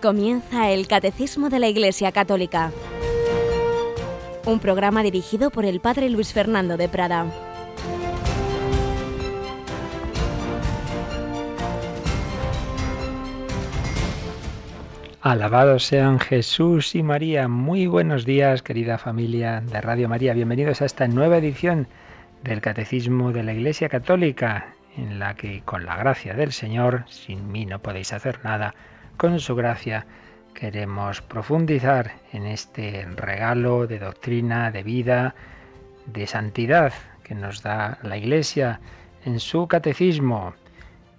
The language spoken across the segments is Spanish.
Comienza el Catecismo de la Iglesia Católica, un programa dirigido por el Padre Luis Fernando de Prada. Alabados sean Jesús y María. Muy buenos días, querida familia de Radio María. Bienvenidos a esta nueva edición del Catecismo de la Iglesia Católica, en la que, con la gracia del Señor, sin mí no podéis hacer nada, con su gracia queremos profundizar en este regalo de doctrina, de vida, de santidad que nos da la Iglesia en su catecismo.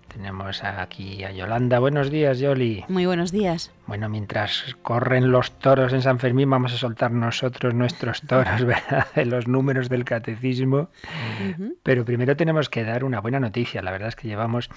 Tenemos aquí a Yolanda. Buenos días, Yoli. Muy buenos días. Bueno, mientras corren los toros en San Fermín, vamos a soltar nosotros nuestros toros, ¿verdad? De los números del catecismo. Pero primero tenemos que dar una buena noticia. La verdad es que llevamos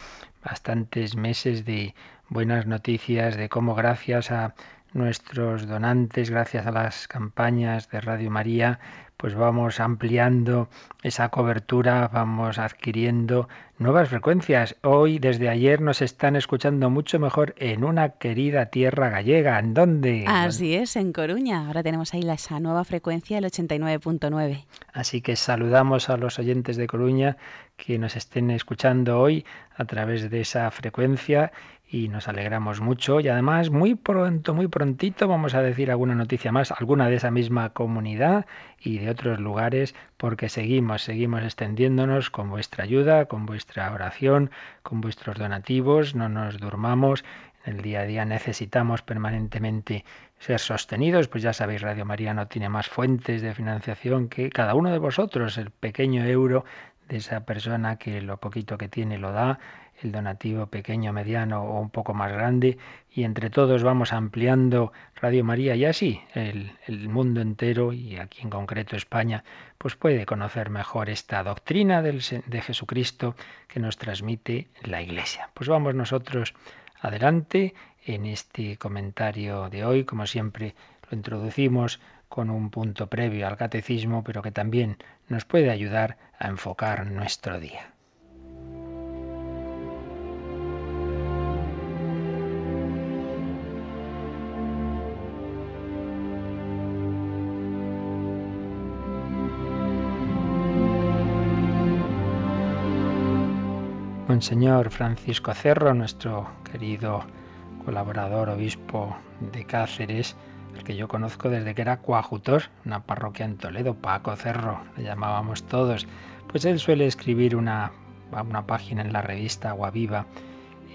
bastantes meses de buenas noticias de cómo gracias a nuestros donantes, gracias a las campañas de Radio María, pues vamos ampliando esa cobertura, vamos adquiriendo nuevas frecuencias. Hoy, desde ayer, nos están escuchando mucho mejor en una querida tierra gallega. ¿En dónde? Así es, en Coruña. Ahora tenemos ahí esa nueva frecuencia, el 89.9. Así que saludamos a los oyentes de Coruña que nos estén escuchando hoy a través de esa frecuencia y nos alegramos mucho. Y además muy pronto, muy prontito vamos a decir alguna noticia más, alguna de esa misma comunidad y de otros lugares porque seguimos, seguimos extendiéndonos con vuestra ayuda, con vuestra oración, con vuestros donativos, no nos durmamos, en el día a día necesitamos permanentemente ser sostenidos, pues ya sabéis, Radio María no tiene más fuentes de financiación que cada uno de vosotros, el pequeño euro de esa persona que lo poquito que tiene lo da, el donativo pequeño, mediano o un poco más grande, y entre todos vamos ampliando Radio María y así el, mundo entero y aquí en concreto España, pues puede conocer mejor esta doctrina del, de Jesucristo que nos transmite la Iglesia. Pues vamos nosotros adelante en este comentario de hoy, como siempre lo introducimos con un punto previo al catecismo, pero que también nos puede ayudar a enfocar nuestro día. Monseñor Francisco Cerro, nuestro querido colaborador, obispo de Cáceres, el que yo conozco desde que era coajutor, una parroquia en Toledo, Paco Cerro, le llamábamos todos. Pues él suele escribir una, una página en la revista Agua Viva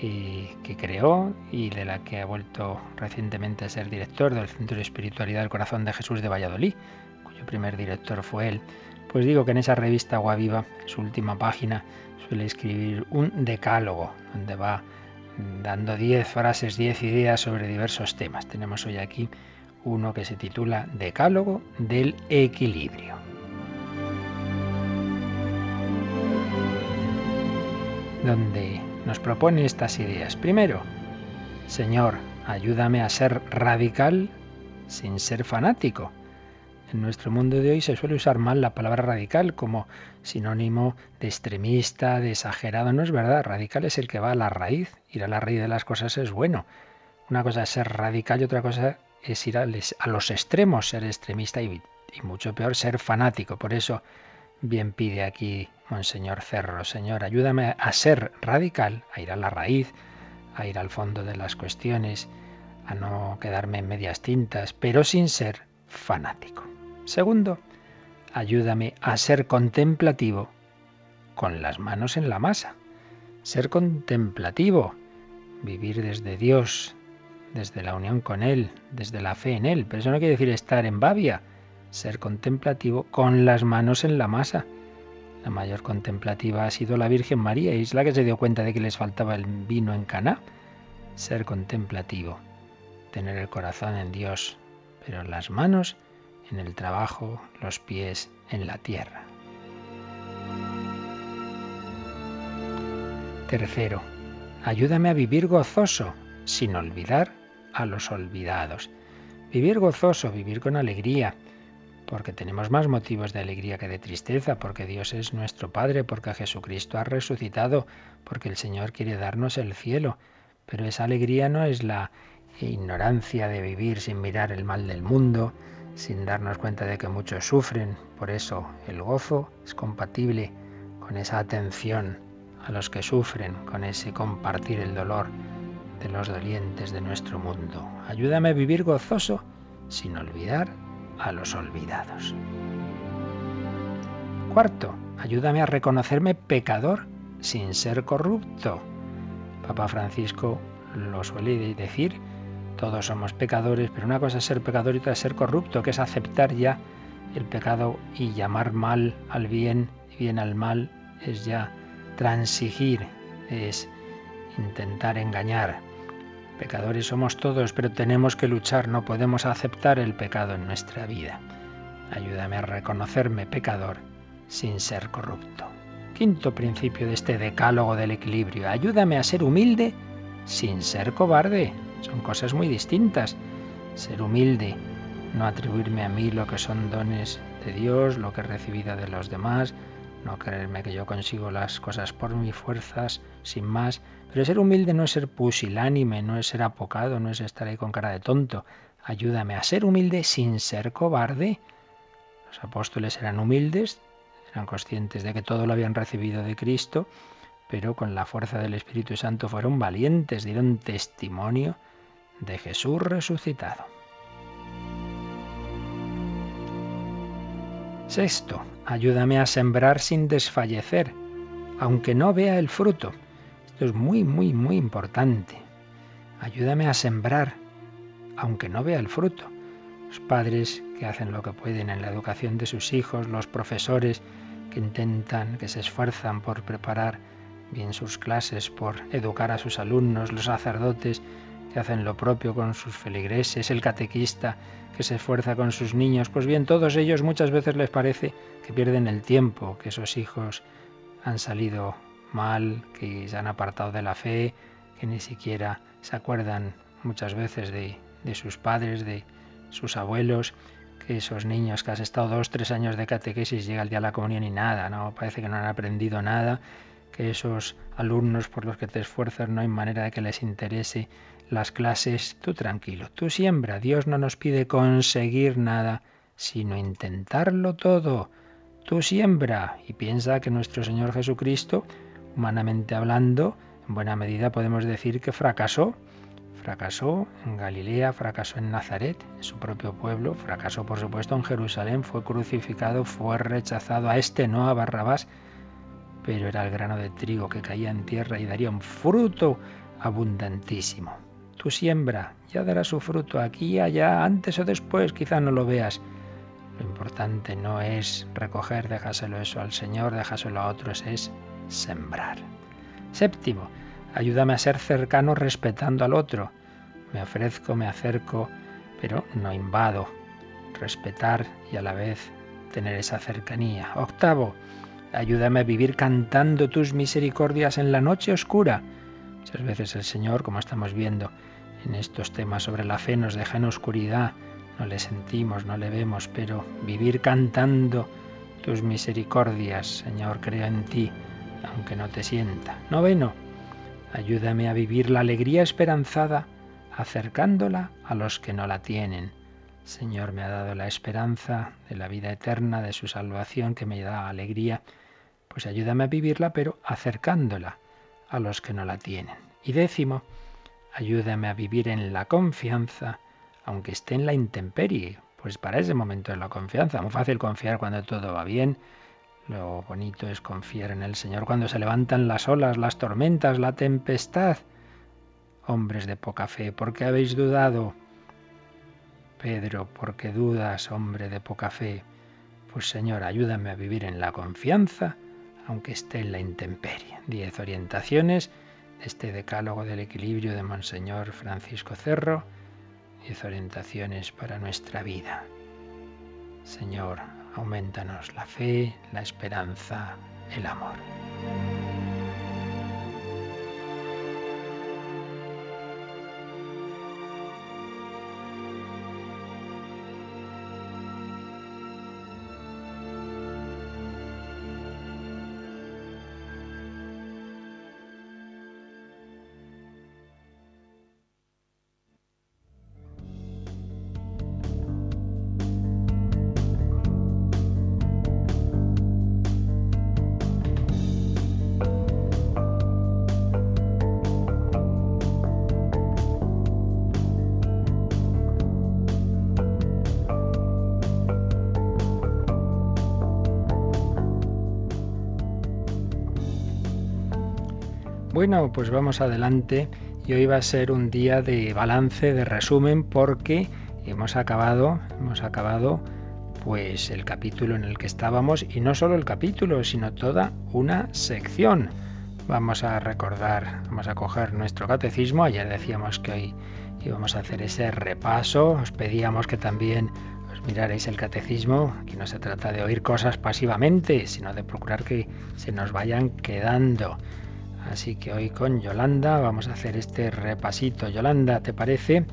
eh, que creó y de la que ha vuelto recientemente a ser director del Centro de Espiritualidad del Corazón de Jesús de Valladolid, cuyo primer director fue él. Pues digo que en esa revista Agua Viva, su última página, suele escribir un decálogo, donde va dando 10 frases, 10 ideas sobre diversos temas. Tenemos hoy aquí uno que se titula Decálogo del Equilibrio. Donde nos propone estas ideas. Primero, Señor, ayúdame a ser radical sin ser fanático. En nuestro mundo de hoy se suele usar mal la palabra radical como sinónimo de extremista, de exagerado. No es verdad, radical es el que va a la raíz. Ir a la raíz de las cosas es bueno. Una cosa es ser radical y otra cosa es ir a, los extremos, ser extremista y, mucho peor ser fanático. Por eso bien pide aquí Monseñor Cerro, Señor, ayúdame a ser radical, a ir a la raíz, a ir al fondo de las cuestiones, a no quedarme en medias tintas, pero sin ser fanático. Segundo, ayúdame a ser contemplativo con las manos en la masa. Ser contemplativo, vivir desde Dios, desde la unión con Él, desde la fe en Él. Pero eso no quiere decir estar en babia, ser contemplativo con las manos en la masa. La mayor contemplativa ha sido la Virgen María y es la que se dio cuenta de que les faltaba el vino en Caná. Ser contemplativo, tener el corazón en Dios, pero las manos en el trabajo, los pies en la tierra. Tercero, ayúdame a vivir gozoso, sin olvidar a los olvidados. Vivir gozoso, vivir con alegría, porque tenemos más motivos de alegría que de tristeza, porque Dios es nuestro Padre, porque Jesucristo ha resucitado, porque el Señor quiere darnos el cielo. Pero esa alegría no es la ignorancia de vivir sin mirar el mal del mundo, sin darnos cuenta de que muchos sufren. Por eso el gozo es compatible con esa atención a los que sufren, con ese compartir el dolor de los dolientes de nuestro mundo. Ayúdame a vivir gozoso sin olvidar a los olvidados. Cuarto, ayúdame a reconocerme pecador sin ser corrupto. Papa Francisco lo suele decir, todos somos pecadores, pero una cosa es ser pecador y otra es ser corrupto, que es aceptar ya el pecado y llamar mal al bien y bien al mal, es ya transigir, es intentar engañar. Pecadores somos todos, pero tenemos que luchar, no podemos aceptar el pecado en nuestra vida. Ayúdame a reconocerme pecador sin ser corrupto. Quinto principio de este decálogo del equilibrio. Ayúdame a ser humilde sin ser cobarde. Son cosas muy distintas. Ser humilde, no atribuirme a mí lo que son dones de Dios, lo que he recibido de los demás, no creerme que yo consigo las cosas por mis fuerzas, sin más. Pero ser humilde no es ser pusilánime, no es ser apocado, no es estar ahí con cara de tonto. Ayúdame a ser humilde sin ser cobarde. Los apóstoles eran humildes, eran conscientes de que todo lo habían recibido de Cristo, pero con la fuerza del Espíritu Santo fueron valientes, dieron testimonio de Jesús resucitado. Sexto, ayúdame a sembrar sin desfallecer, aunque no vea el fruto. Esto es muy, muy, muy importante. Ayúdame a sembrar, aunque no vea el fruto. Los padres que hacen lo que pueden en la educación de sus hijos, los profesores que intentan, que se esfuerzan por preparar bien sus clases, por educar a sus alumnos, los sacerdotes que hacen lo propio con sus feligreses, el catequista que se esfuerza con sus niños, pues bien, todos ellos muchas veces les parece que pierden el tiempo, que esos hijos han salido mal, que se han apartado de la fe, que ni siquiera se acuerdan muchas veces de, de sus padres, de sus abuelos, que esos niños que has estado dos, tres años de catequesis llega el día de la comunión y nada, no parece que no han aprendido nada, que esos alumnos por los que te esfuerzas no hay manera de que les interese las clases, tú tranquilo, tú siembra. Dios no nos pide conseguir nada, sino intentarlo todo. Tú siembra y piensa que nuestro Señor Jesucristo, humanamente hablando, en buena medida podemos decir que fracasó. Fracasó en Galilea, fracasó en Nazaret, en su propio pueblo, fracasó por supuesto en Jerusalén, fue crucificado, fue rechazado a este no a Barrabás, pero era el grano de trigo que caía en tierra y daría un fruto abundantísimo. Tu siembra ya dará su fruto aquí y allá, antes o después, quizá no lo veas. Lo importante no es recoger, déjaselo eso al Señor, déjaselo a otros, es sembrar. Séptimo, ayúdame a ser cercano respetando al otro. Me ofrezco, me acerco, pero no invado. Respetar y a la vez tener esa cercanía. Octavo, ayúdame a vivir cantando tus misericordias en la noche oscura. Muchas veces el Señor, como estamos viendo, en estos temas sobre la fe nos deja en oscuridad, no le sentimos, no le vemos, pero vivir cantando tus misericordias, Señor, creo en ti, aunque no te sienta. Noveno, ayúdame a vivir la alegría esperanzada, acercándola a los que no la tienen. Señor, me ha dado la esperanza de la vida eterna, de su salvación, que me da alegría, pues ayúdame a vivirla, pero acercándola a los que no la tienen. Y décimo, Ayúdame a vivir en la confianza, aunque esté en la intemperie. Pues para ese momento de la confianza, muy fácil confiar cuando todo va bien. Lo bonito es confiar en el Señor cuando se levantan las olas, las tormentas, la tempestad. Hombres de poca fe, ¿por qué habéis dudado? Pedro, ¿por qué dudas, hombre de poca fe? Pues Señor, ayúdame a vivir en la confianza, aunque esté en la intemperie. Diez orientaciones este decálogo del equilibrio de Monseñor Francisco Cerro, y orientaciones para nuestra vida. Señor, aumentanos la fe, la esperanza, el amor. Bueno, pues vamos adelante y hoy va a ser un día de balance, de resumen, porque hemos acabado, hemos acabado pues el capítulo en el que estábamos y no solo el capítulo, sino toda una sección. Vamos a recordar, vamos a coger nuestro catecismo. Ayer decíamos que hoy íbamos a hacer ese repaso. Os pedíamos que también os mirarais el catecismo. Aquí no se trata de oír cosas pasivamente, sino de procurar que se nos vayan quedando. Así que hoy con Yolanda vamos a hacer este repasito. Yolanda, ¿te parece?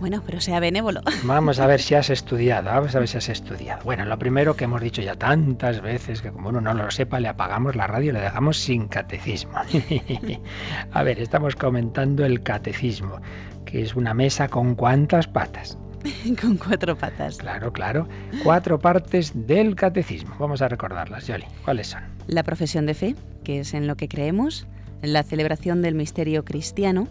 Bueno, pero sea benévolo. Vamos a ver si has estudiado, vamos a ver si has estudiado. Bueno, lo primero que hemos dicho ya tantas veces, que como uno no lo sepa, le apagamos la radio y le dejamos sin catecismo. a ver, estamos comentando el catecismo, que es una mesa con cuántas patas. con cuatro patas. Claro, claro. Cuatro partes del catecismo. Vamos a recordarlas, Yoli. ¿Cuáles son? La profesión de fe, que es en lo que creemos, la celebración del misterio cristiano,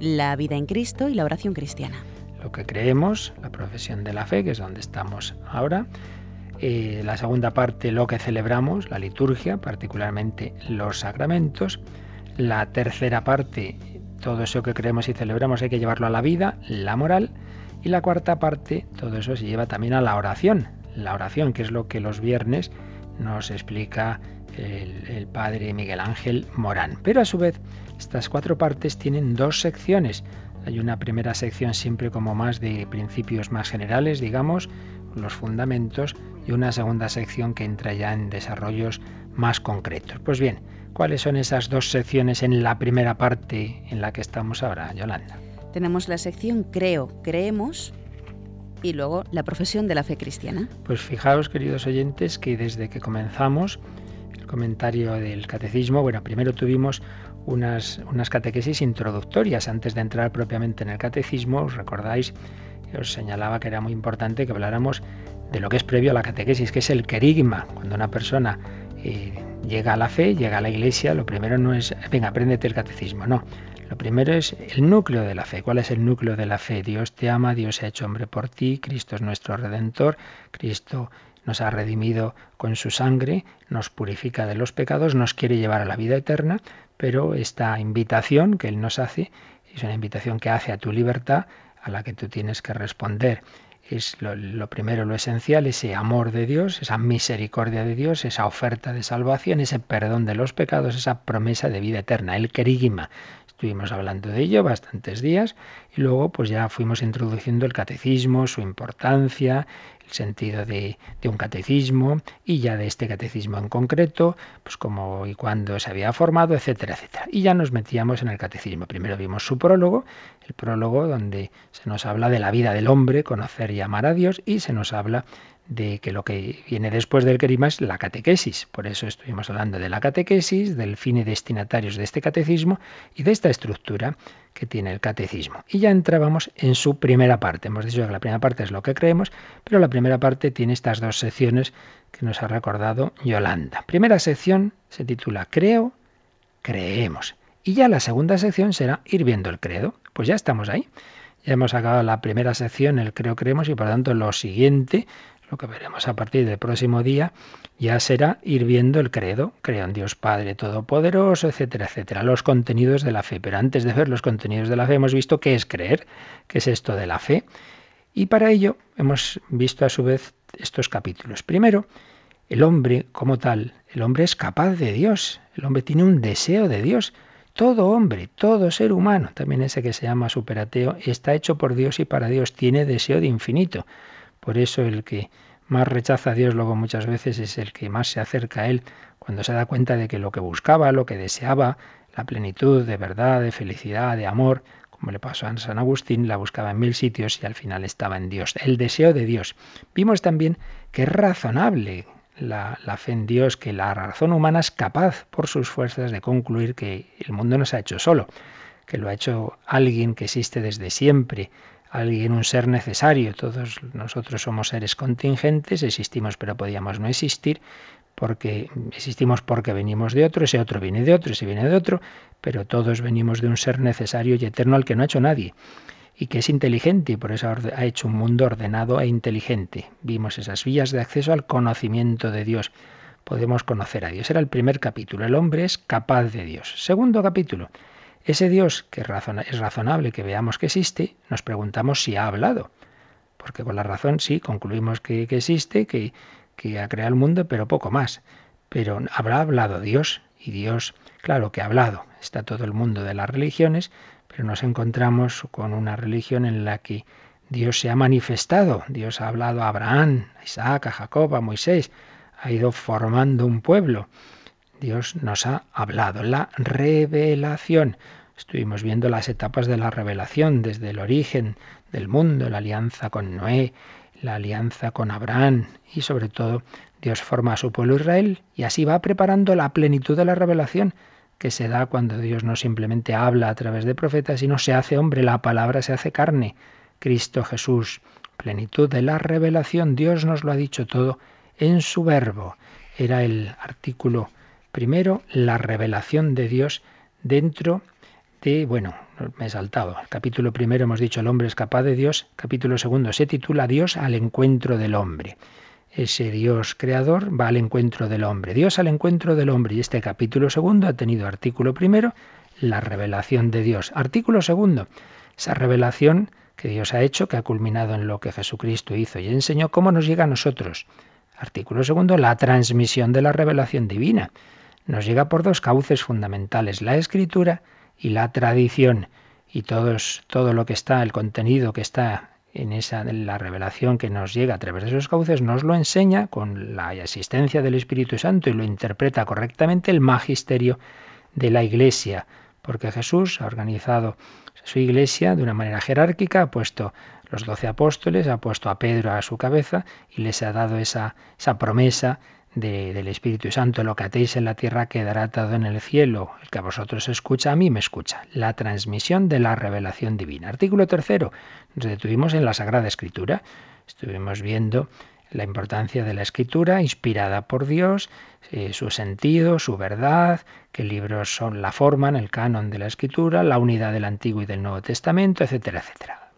la vida en Cristo y la oración cristiana. Lo que creemos, la profesión de la fe, que es donde estamos ahora. Eh, la segunda parte, lo que celebramos, la liturgia, particularmente los sacramentos. La tercera parte, todo eso que creemos y celebramos hay que llevarlo a la vida, la moral. Y la cuarta parte, todo eso se lleva también a la oración. La oración, que es lo que los viernes nos explica el, padre Miguel Ángel Morán. Pero a su vez, estas cuatro partes tienen dos secciones. Hay una primera sección siempre como más de principios más generales, digamos, los fundamentos, y una segunda sección que entra ya en desarrollos más concretos. Pues bien, ¿cuáles son esas dos secciones en la primera parte en la que estamos ahora, Yolanda? Tenemos la sección Creo, Creemos, y luego la profesión de la fe cristiana. Pues fijaos, queridos oyentes, que desde que comenzamos comentario del catecismo, bueno, primero tuvimos unas, unas catequesis introductorias antes de entrar propiamente en el catecismo. Os recordáis, os señalaba que era muy importante que habláramos de lo que es previo a la catequesis, que es el querigma. Cuando una persona eh, llega a la fe, llega a la iglesia, lo primero no es, venga, apréndete el catecismo, no. Lo primero es el núcleo de la fe. ¿Cuál es el núcleo de la fe? Dios te ama, Dios se ha hecho hombre por ti, Cristo es nuestro redentor, Cristo nos ha redimido con su sangre, nos purifica de los pecados, nos quiere llevar a la vida eterna, pero esta invitación que Él nos hace es una invitación que hace a tu libertad, a la que tú tienes que responder. Es lo, primero, lo esencial, ese amor de Dios, esa misericordia de Dios, esa oferta de salvación, ese perdón de los pecados, esa promesa de vida eterna, el querigma. Estuvimos hablando de ello bastantes días y luego pues ya fuimos introduciendo el catecismo, su importancia, el sentido de, un catecismo y ya de este catecismo en concreto, pues cómo y cuándo se había formado, etcétera, etcétera. Y ya nos metíamos en el catecismo. Primero vimos su prólogo, el prólogo donde se nos habla de la vida del hombre, conocer y amar a Dios, y se nos habla de que lo que viene después del querigma es la catequesis. Por eso estuvimos hablando de la catequesis, del fin y destinatarios de este catecismo y de esta estructura que tiene el catecismo. Y ya entrábamos en su primera parte. Hemos dicho que la primera parte es lo que creemos, pero la primera parte tiene estas dos secciones que nos ha recordado Yolanda. Primera sección se titula Creo, creemos. Y ya la segunda sección será ir viendo el credo. Pues ya estamos ahí. Ya hemos acabado la primera sección, el creo, creemos, y por tanto lo siguiente lo que veremos a partir del próximo día ya será ir viendo el credo, creo en Dios Padre Todopoderoso, etcétera, etcétera, los contenidos de la fe. Pero antes de ver los contenidos de la fe hemos visto qué es creer, qué es esto de la fe. Y para ello hemos visto a su vez estos capítulos. Primero, el hombre como tal, el hombre es capaz de Dios, el hombre tiene un deseo de Dios. Todo hombre, todo ser humano, también ese que se llama superateo, está hecho por Dios y para Dios, tiene deseo de infinito. Por eso el que más rechaza a Dios luego muchas veces es el que más se acerca a Él cuando se da cuenta de que lo que buscaba, lo que deseaba, la plenitud de verdad, de felicidad, de amor, como le pasó a San Agustín, la buscaba en mil sitios y al final estaba en Dios, el deseo de Dios. Vimos también que es razonable la, fe en Dios, que la razón humana es capaz por sus fuerzas de concluir que el mundo no se ha hecho solo, que lo ha hecho alguien que existe desde siempre, alguien, un ser necesario. Todos nosotros somos seres contingentes, existimos pero podíamos no existir, porque existimos porque venimos de otro, ese otro viene de otro, ese viene de otro, pero todos venimos de un ser necesario y eterno al que no ha hecho nadie y que es inteligente y por eso ha hecho un mundo ordenado e inteligente. Vimos esas vías de acceso al conocimiento de Dios. podemos conocer a Dios. Era el primer capítulo. El hombre es capaz de Dios. Segundo capítulo. Ese Dios que es razonable que veamos que existe, nos preguntamos si ha hablado. Porque con la razón sí, concluimos que, existe, que, que ha creado el mundo, pero poco más. Pero habrá hablado Dios. Y Dios, claro que ha hablado. Está todo el mundo de las religiones, pero nos encontramos con una religión en la que Dios se ha manifestado. Dios ha hablado a Abraham, a Isaac, a Jacob, a Moisés ha ido formando un pueblo. Dios nos ha hablado. La revelación. Estuvimos viendo las etapas de la revelación, desde el origen del mundo, la alianza con Noé, la alianza con Abraham y sobre todo Dios forma a su pueblo Israel y así va preparando la plenitud de la revelación que se da cuando Dios no simplemente habla a través de profetas, sino se hace hombre, la palabra se hace carne. Cristo Jesús, plenitud de la revelación, Dios nos lo ha dicho todo en su verbo. Era el artículo primero, la revelación de Dios dentro de, bueno, me he saltado. El capítulo primero hemos dicho el hombre es capaz de Dios. Capítulo segundo se titula Dios al encuentro del hombre. Ese Dios creador va al encuentro del hombre. Dios al encuentro del hombre. Y este capítulo segundo ha tenido artículo primero, la revelación de Dios. Artículo segundo, esa revelación que Dios ha hecho, que ha culminado en lo que Jesucristo hizo y enseñó, cómo nos llega a nosotros. Artículo segundo, la transmisión de la revelación divina. Nos llega por dos cauces fundamentales, la escritura y la tradición. Y todos, todo lo que está, el contenido que está en esa la revelación que nos llega a través de esos cauces, nos lo enseña con la asistencia del Espíritu Santo y lo interpreta correctamente el magisterio de la Iglesia, porque Jesús ha organizado su Iglesia de una manera jerárquica, ha puesto los doce apóstoles, ha puesto a Pedro a su cabeza y les ha dado esa, esa promesa del Espíritu Santo, lo que atéis en la tierra quedará atado en el cielo. El que a vosotros escucha, a mí me escucha. La transmisión de la revelación divina. Artículo tercero. Nos detuvimos en la Sagrada Escritura. Estuvimos viendo la importancia de la escritura inspirada por Dios, eh, su sentido, su verdad, qué libros son la forman, el canon de la escritura, la unidad del Antiguo y del Nuevo Testamento, etcétera, etcétera.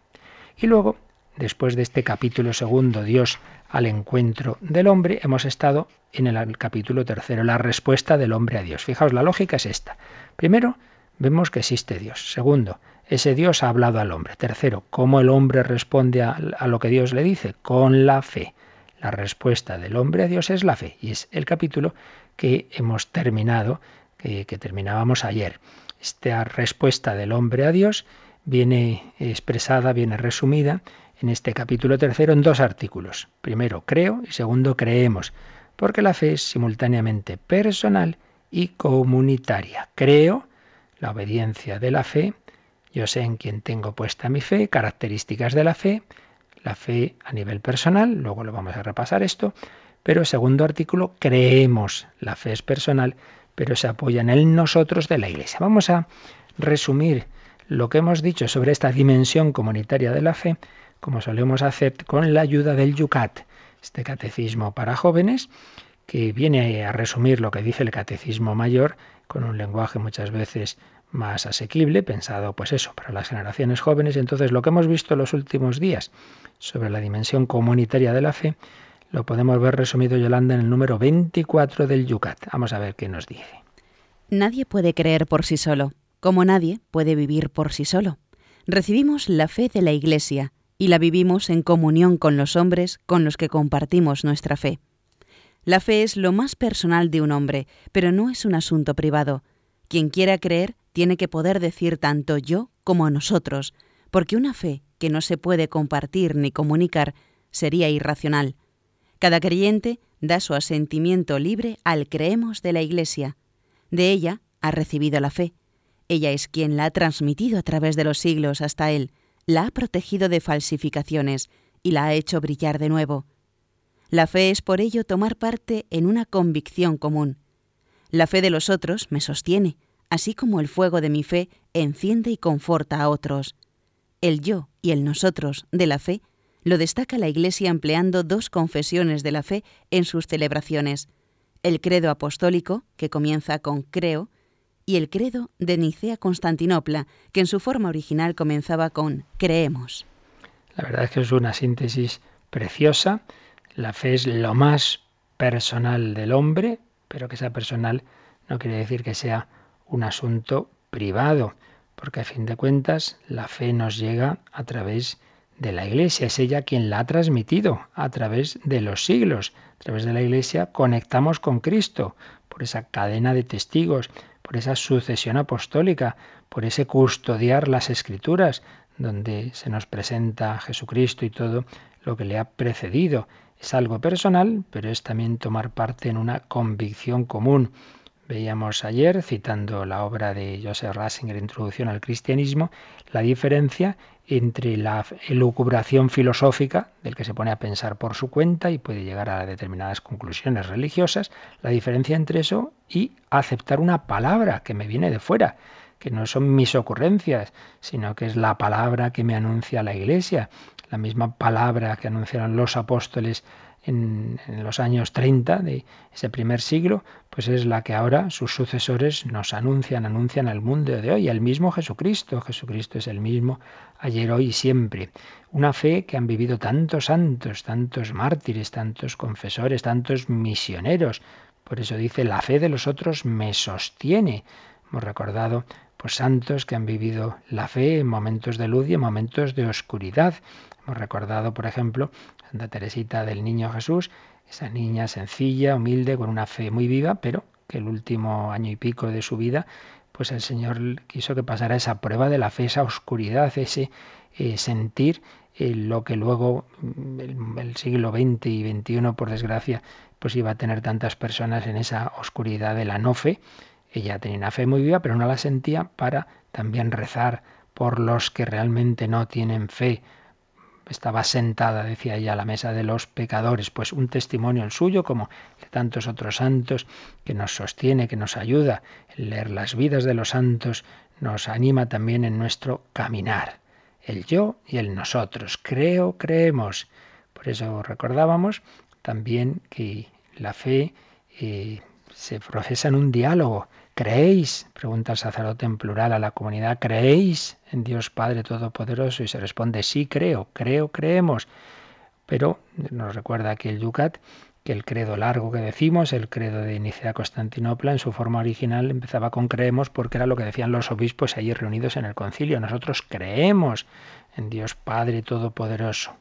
Y luego, después de este capítulo segundo, Dios al encuentro del hombre, hemos estado en el capítulo tercero, la respuesta del hombre a Dios. Fijaos, la lógica es esta. Primero, vemos que existe Dios. Segundo, ese Dios ha hablado al hombre. Tercero, cómo el hombre responde a, lo que Dios le dice, con la fe. La respuesta del hombre a Dios es la fe. Y es el capítulo que hemos terminado, que terminábamos ayer. Esta respuesta del hombre a Dios viene expresada, viene resumida en este capítulo tercero en dos artículos. Primero, creo y segundo, creemos, porque la fe es simultáneamente personal y comunitaria. Creo, la obediencia de la fe, yo sé en quién tengo puesta mi fe, características de la fe, la fe a nivel personal, luego lo vamos a repasar esto, pero segundo artículo, creemos, la fe es personal, pero se apoya en el nosotros de la Iglesia. Vamos a resumir lo que hemos dicho sobre esta dimensión comunitaria de la fe, como solemos hacer con la ayuda del Yucat, este catecismo para jóvenes, que viene a resumir lo que dice el catecismo mayor con un lenguaje muchas veces más asequible, pensado pues eso, para las generaciones jóvenes. Entonces lo que hemos visto en los últimos días sobre la dimensión comunitaria de la fe, lo podemos ver resumido, Yolanda, en el número 24 del Yucat. Vamos a ver qué nos dice. Nadie puede creer por sí solo como nadie puede vivir por sí solo. Recibimos la fe de la Iglesia y la vivimos en comunión con los hombres con los que compartimos nuestra fe. La fe es lo más personal de un hombre, pero no es un asunto privado. Quien quiera creer tiene que poder decir tanto yo como nosotros, porque una fe que no se puede compartir ni comunicar sería irracional. Cada creyente da su asentimiento libre al creemos de la Iglesia. De ella ha recibido la fe ella es quien la ha transmitido a través de los siglos hasta él, la ha protegido de falsificaciones y la ha hecho brillar de nuevo. La fe es por ello tomar parte en una convicción común. La fe de los otros me sostiene, así como el fuego de mi fe enciende y conforta a otros. El yo y el nosotros de la fe lo destaca la Iglesia empleando dos confesiones de la fe en sus celebraciones. El credo apostólico, que comienza con creo, y el credo de Nicea-Constantinopla, que en su forma original comenzaba con creemos. La verdad es que es una síntesis preciosa. La fe es lo más personal del hombre, pero que sea personal no quiere decir que sea un asunto privado, porque a fin de cuentas la fe nos llega a través de la Iglesia, es ella quien la ha transmitido a través de los siglos. A través de la Iglesia conectamos con Cristo por esa cadena de testigos, por esa sucesión apostólica, por ese custodiar las escrituras, donde se nos presenta Jesucristo y todo lo que le ha precedido. Es algo personal, pero es también tomar parte en una convicción común. Veíamos ayer, citando la obra de Joseph Ratzinger, Introducción al Cristianismo, la diferencia entre la elucubración filosófica, del que se pone a pensar por su cuenta y puede llegar a determinadas conclusiones religiosas, la diferencia entre eso y aceptar una palabra que me viene de fuera, que no son mis ocurrencias, sino que es la palabra que me anuncia la Iglesia, la misma palabra que anunciaron los apóstoles en, los años 30 de ese primer siglo, pues es la que ahora sus sucesores nos anuncian, anuncian al mundo de hoy, el mismo Jesucristo. Jesucristo es el mismo ayer, hoy y siempre. Una fe que han vivido tantos santos, tantos mártires, tantos confesores, tantos misioneros. Por eso dice, la fe de los otros me sostiene. Hemos recordado pues santos que han vivido la fe en momentos de luz y en momentos de oscuridad. Hemos recordado, por ejemplo, Santa Teresita del Niño Jesús, esa niña sencilla, humilde, con una fe muy viva, pero que el último año y pico de su vida, pues el Señor quiso que pasara esa prueba de la fe, esa oscuridad, ese eh, sentir eh, lo que luego mm, el, el, siglo XX y XXI, por desgracia, pues iba a tener tantas personas en esa oscuridad de la no fe. Ella tenía una fe muy viva, pero no la sentía para también rezar por los que realmente no tienen fe, estaba sentada, decía ella, a la mesa de los pecadores, pues un testimonio el suyo como de tantos otros santos que nos sostiene, que nos ayuda. El leer las vidas de los santos nos anima también en nuestro caminar. El yo y el nosotros. Creo, creemos. Por eso recordábamos también que la fe eh, se profesa en un diálogo ¿Creéis? Pregunta el sacerdote en plural a la comunidad. ¿Creéis en Dios Padre Todopoderoso? Y se responde, sí, creo, creo, creemos. Pero nos recuerda aquí el Yucat que el credo largo que decimos, el credo de Nicea Constantinopla, en su forma original empezaba con creemos porque era lo que decían los obispos allí reunidos en el concilio. Nosotros creemos en Dios Padre Todopoderoso.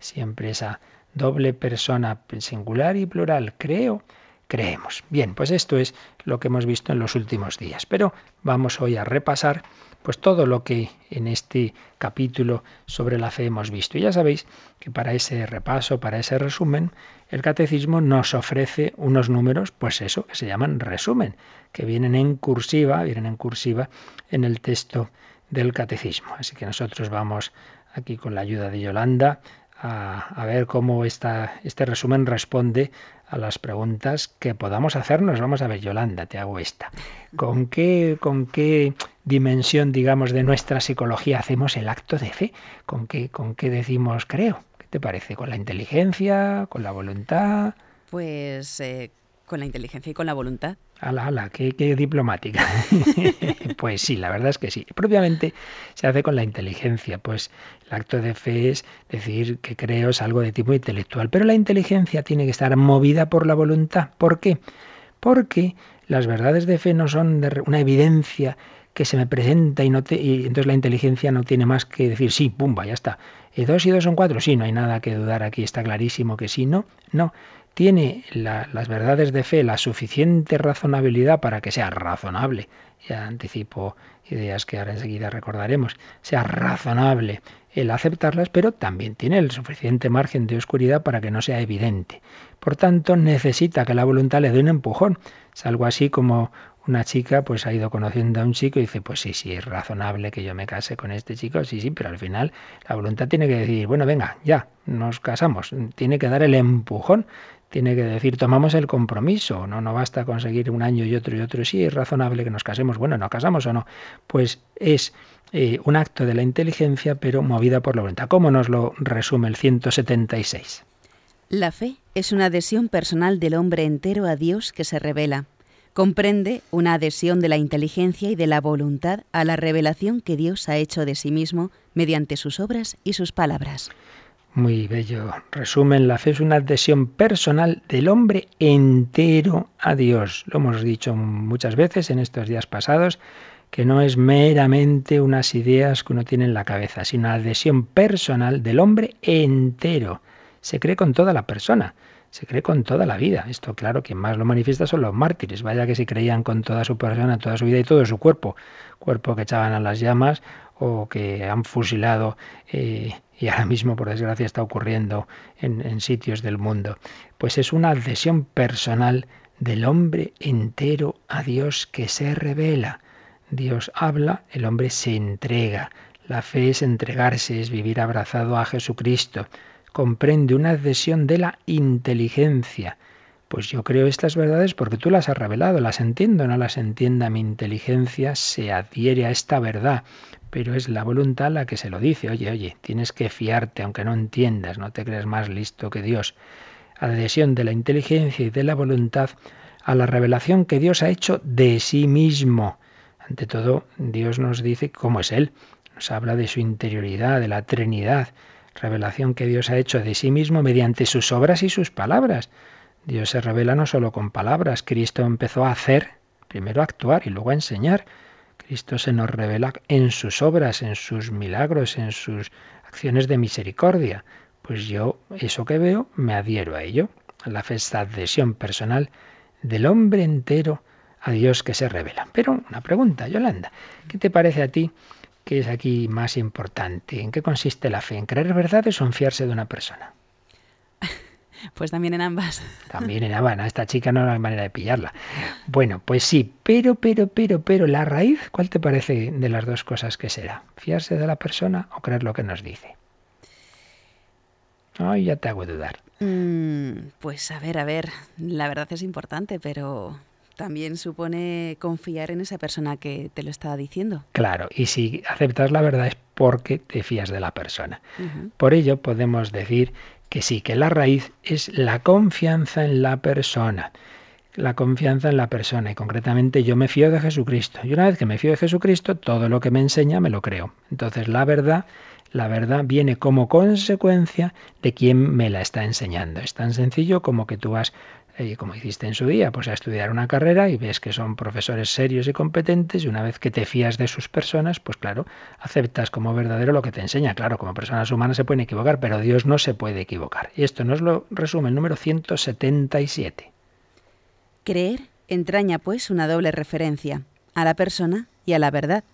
Siempre esa doble persona singular y plural. Creo creemos. Bien, pues esto es lo que hemos visto en los últimos días. Pero vamos hoy a repasar pues todo lo que en este capítulo sobre la fe hemos visto. Y ya sabéis que para ese repaso, para ese resumen, el catecismo nos ofrece unos números, pues eso, que se llaman resumen, que vienen en cursiva, vienen en cursiva en el texto del catecismo. Así que nosotros vamos aquí con la ayuda de Yolanda a, ver cómo esta, este resumen responde a las preguntas que podamos hacernos. Vamos a ver, Yolanda, te hago esta. ¿Con qué, con qué dimensión, digamos, de nuestra psicología hacemos el acto de fe? ¿Con qué, con qué decimos creo? ¿Qué te parece? ¿Con la inteligencia? ¿Con la voluntad? Pues eh, con la inteligencia y con la voluntad. Ala, ala, qué, qué diplomática. pues sí, la verdad es que sí. Propiamente se hace con la inteligencia, pues el acto de fe es decir que creo es algo de tipo intelectual, pero la inteligencia tiene que estar movida por la voluntad. ¿Por qué? Porque las verdades de fe no son de una evidencia que se me presenta y, no te, y entonces la inteligencia no tiene más que decir sí, pumba, ya está. ¿Y dos y dos son cuatro? Sí, no hay nada que dudar aquí, está clarísimo que sí, no, no tiene las verdades de fe la suficiente razonabilidad para que sea razonable, ya anticipo ideas que ahora enseguida recordaremos, sea razonable el aceptarlas, pero también tiene el suficiente margen de oscuridad para que no sea evidente. Por tanto, necesita que la voluntad le dé un empujón. Es algo así como una chica pues ha ido conociendo a un chico y dice, pues sí, sí, es razonable que yo me case con este chico, sí, sí, pero al final la voluntad tiene que decir, bueno, venga, ya, nos casamos, tiene que dar el empujón tiene que decir, tomamos el compromiso, no, no basta conseguir un año y otro y otro, sí, es razonable que nos casemos, bueno, ¿nos casamos o no? Pues es eh, un acto de la inteligencia, pero movida por la voluntad. ¿Cómo nos lo resume el 176? La fe es una adhesión personal del hombre entero a Dios que se revela. Comprende una adhesión de la inteligencia y de la voluntad a la revelación que Dios ha hecho de sí mismo mediante sus obras y sus palabras. Muy bello resumen, la fe es una adhesión personal del hombre entero a Dios. Lo hemos dicho muchas veces en estos días pasados, que no es meramente unas ideas que uno tiene en la cabeza, sino una adhesión personal del hombre entero. Se cree con toda la persona, se cree con toda la vida. Esto, claro, quien más lo manifiesta son los mártires. Vaya que si creían con toda su persona, toda su vida y todo su cuerpo, cuerpo que echaban a las llamas o que han fusilado eh, y ahora mismo, por desgracia, está ocurriendo en, sitios del mundo. Pues es una adhesión personal del hombre entero a Dios que se revela. Dios habla, el hombre se entrega. La fe es entregarse, es vivir abrazado a Jesucristo. Comprende una adhesión de la inteligencia. Pues yo creo estas verdades porque tú las has revelado, las entiendo, no las entienda mi inteligencia, se adhiere a esta verdad pero es la voluntad la que se lo dice. Oye, oye, tienes que fiarte aunque no entiendas, no te crees más listo que Dios. Adhesión de la inteligencia y de la voluntad a la revelación que Dios ha hecho de sí mismo. Ante todo, Dios nos dice cómo es Él. Nos habla de su interioridad, de la Trinidad. Revelación que Dios ha hecho de sí mismo mediante sus obras y sus palabras. Dios se revela no solo con palabras. Cristo empezó a hacer, primero a actuar y luego a enseñar. Cristo se nos revela en sus obras, en sus milagros, en sus acciones de misericordia. Pues yo, eso que veo, me adhiero a ello, a la fe, adhesión personal del hombre entero a Dios que se revela. Pero una pregunta, Yolanda, ¿qué te parece a ti que es aquí más importante? ¿En qué consiste la fe? ¿En creer verdades o en fiarse de una persona? Pues también en ambas. También en ambas. Esta chica no hay manera de pillarla. Bueno, pues sí, pero, pero, pero, pero, la raíz, ¿cuál te parece de las dos cosas que será? ¿Fiarse de la persona o creer lo que nos dice? Ay, ya te hago dudar. Mm, pues a ver, a ver, la verdad es importante, pero también supone confiar en esa persona que te lo está diciendo. Claro, y si aceptas la verdad es porque te fías de la persona. Por ello podemos decir que sí, que la raíz es la confianza en la persona. La confianza en la persona y concretamente yo me fío de Jesucristo. Y una vez que me fío de Jesucristo, todo lo que me enseña me lo creo. Entonces la verdad, la verdad viene como consecuencia de quien me la está enseñando. Es tan sencillo como que tú vas como hiciste en su día, pues a estudiar una carrera y ves que son profesores serios y competentes y una vez que te fías de sus personas, pues claro, aceptas como verdadero lo que te enseña. Claro, como personas humanas se pueden equivocar, pero Dios no se puede equivocar. Y esto nos lo resume el número 177. Creer entraña pues una doble referencia a la persona y a la verdad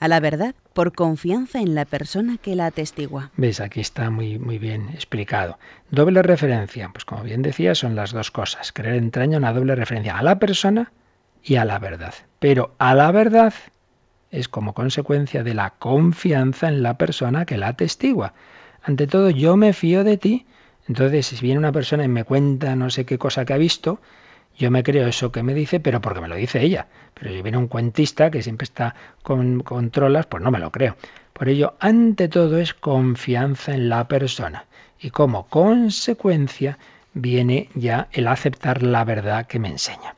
a la verdad por confianza en la persona que la atestigua. Ves, aquí está muy, muy bien explicado. Doble referencia, pues como bien decía, son las dos cosas. Creer entraña una doble referencia a la persona y a la verdad. Pero a la verdad es como consecuencia de la confianza en la persona que la atestigua. Ante todo, yo me fío de ti. Entonces, si viene una persona y me cuenta no sé qué cosa que ha visto, yo me creo eso que me dice, pero porque me lo dice ella. Pero si viene un cuentista que siempre está con controlas, pues no me lo creo. Por ello, ante todo es confianza en la persona. Y como consecuencia viene ya el aceptar la verdad que me enseña.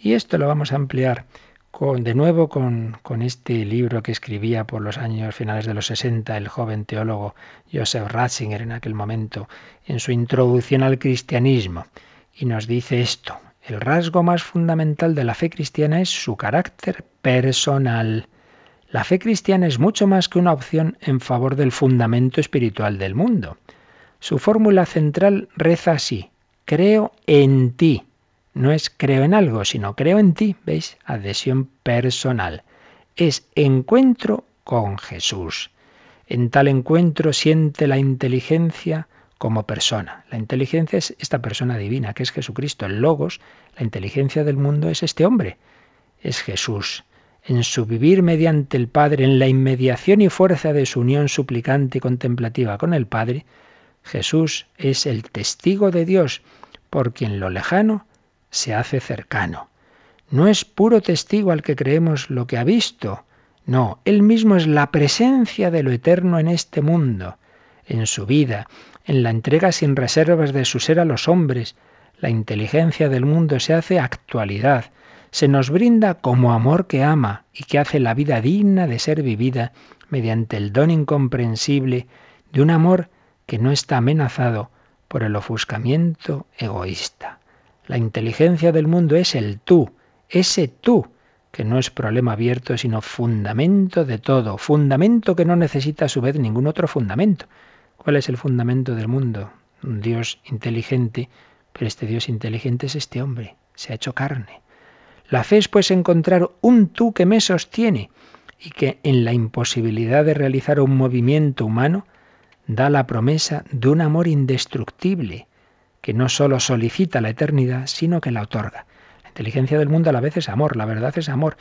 Y esto lo vamos a ampliar con, de nuevo con, con, este libro que escribía por los años finales de los 60 el joven teólogo Joseph Ratzinger en aquel momento, en su introducción al cristianismo. Y nos dice esto, el rasgo más fundamental de la fe cristiana es su carácter personal. La fe cristiana es mucho más que una opción en favor del fundamento espiritual del mundo. Su fórmula central reza así, creo en ti. No es creo en algo, sino creo en ti, ¿veis? Adhesión personal. Es encuentro con Jesús. En tal encuentro siente la inteligencia como persona. La inteligencia es esta persona divina, que es Jesucristo. El logos, la inteligencia del mundo es este hombre, es Jesús. En su vivir mediante el Padre, en la inmediación y fuerza de su unión suplicante y contemplativa con el Padre, Jesús es el testigo de Dios, por quien lo lejano se hace cercano. No es puro testigo al que creemos lo que ha visto, no, él mismo es la presencia de lo eterno en este mundo, en su vida, en la entrega sin reservas de su ser a los hombres. La inteligencia del mundo se hace actualidad, se nos brinda como amor que ama y que hace la vida digna de ser vivida mediante el don incomprensible de un amor que no está amenazado por el ofuscamiento egoísta. La inteligencia del mundo es el tú, ese tú, que no es problema abierto, sino fundamento de todo, fundamento que no necesita a su vez ningún otro fundamento. ¿Cuál es el fundamento del mundo? Un Dios inteligente, pero este Dios inteligente es este hombre, se ha hecho carne. La fe es pues encontrar un tú que me sostiene y que en la imposibilidad de realizar un movimiento humano da la promesa de un amor indestructible, que no sólo solicita la eternidad, sino que la otorga. La inteligencia del mundo a la vez es amor, la verdad es amor,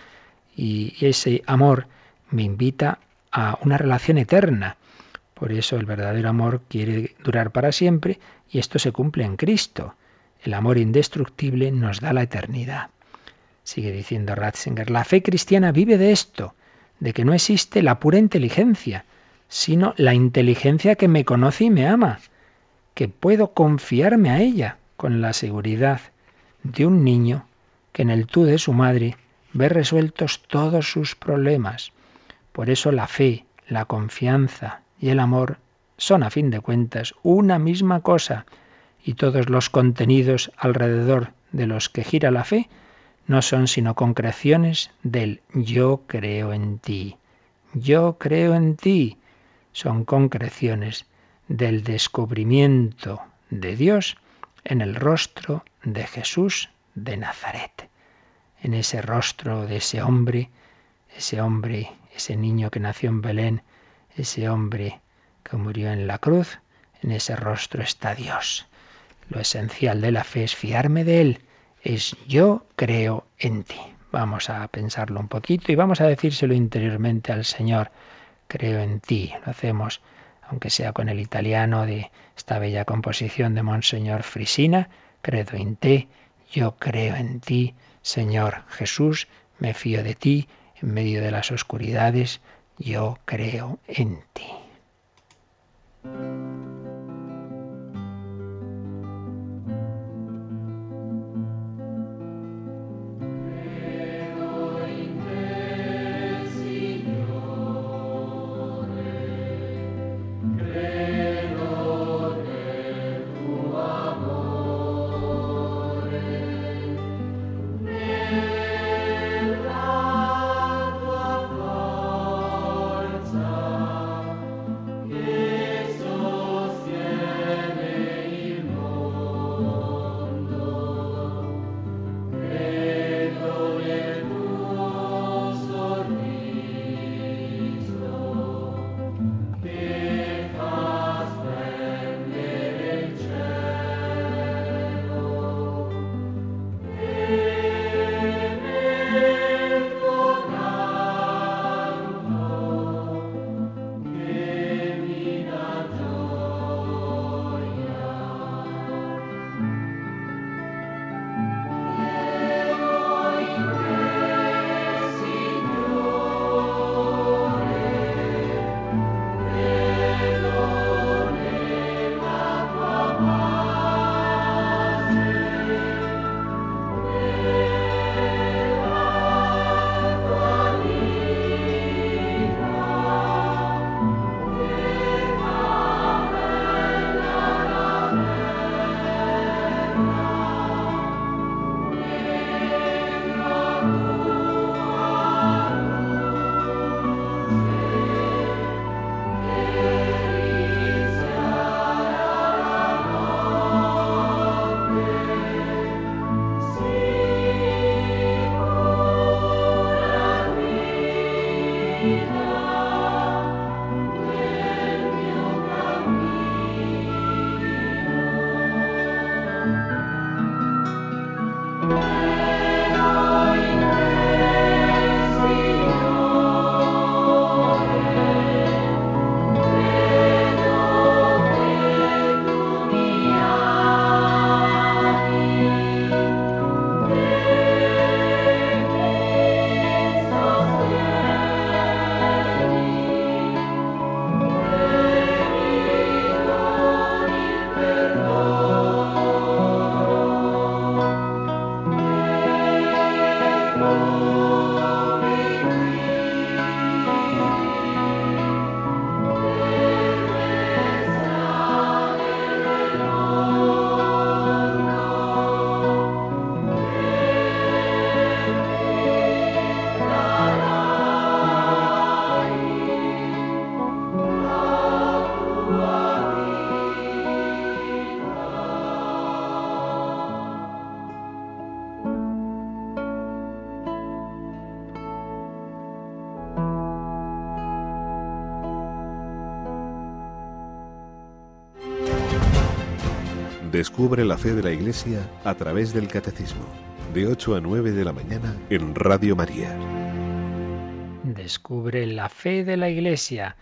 y ese amor me invita a una relación eterna. Por eso el verdadero amor quiere durar para siempre y esto se cumple en Cristo. El amor indestructible nos da la eternidad. Sigue diciendo Ratzinger, la fe cristiana vive de esto, de que no existe la pura inteligencia, sino la inteligencia que me conoce y me ama, que puedo confiarme a ella con la seguridad de un niño que en el tú de su madre ve resueltos todos sus problemas. Por eso la fe, la confianza y el amor son a fin de cuentas una misma cosa y todos los contenidos alrededor de los que gira la fe no son sino concreciones del yo creo en ti. Yo creo en ti son concreciones del descubrimiento de Dios en el rostro de Jesús de Nazaret. En ese rostro de ese hombre, ese hombre, ese niño que nació en Belén, ese hombre que murió en la cruz, en ese rostro está Dios. Lo esencial de la fe es fiarme de Él, es yo creo en ti. Vamos a pensarlo un poquito y vamos a decírselo interiormente al Señor creo en ti. Lo hacemos, aunque sea con el italiano de esta bella composición de Monseñor Frisina, credo in te, yo creo en ti, Señor Jesús, me fío de ti, en medio de las oscuridades, yo creo en ti. Descubre la fe de la Iglesia a través del Catecismo, de 8 a 9 de la mañana en Radio María. Descubre la fe de la Iglesia,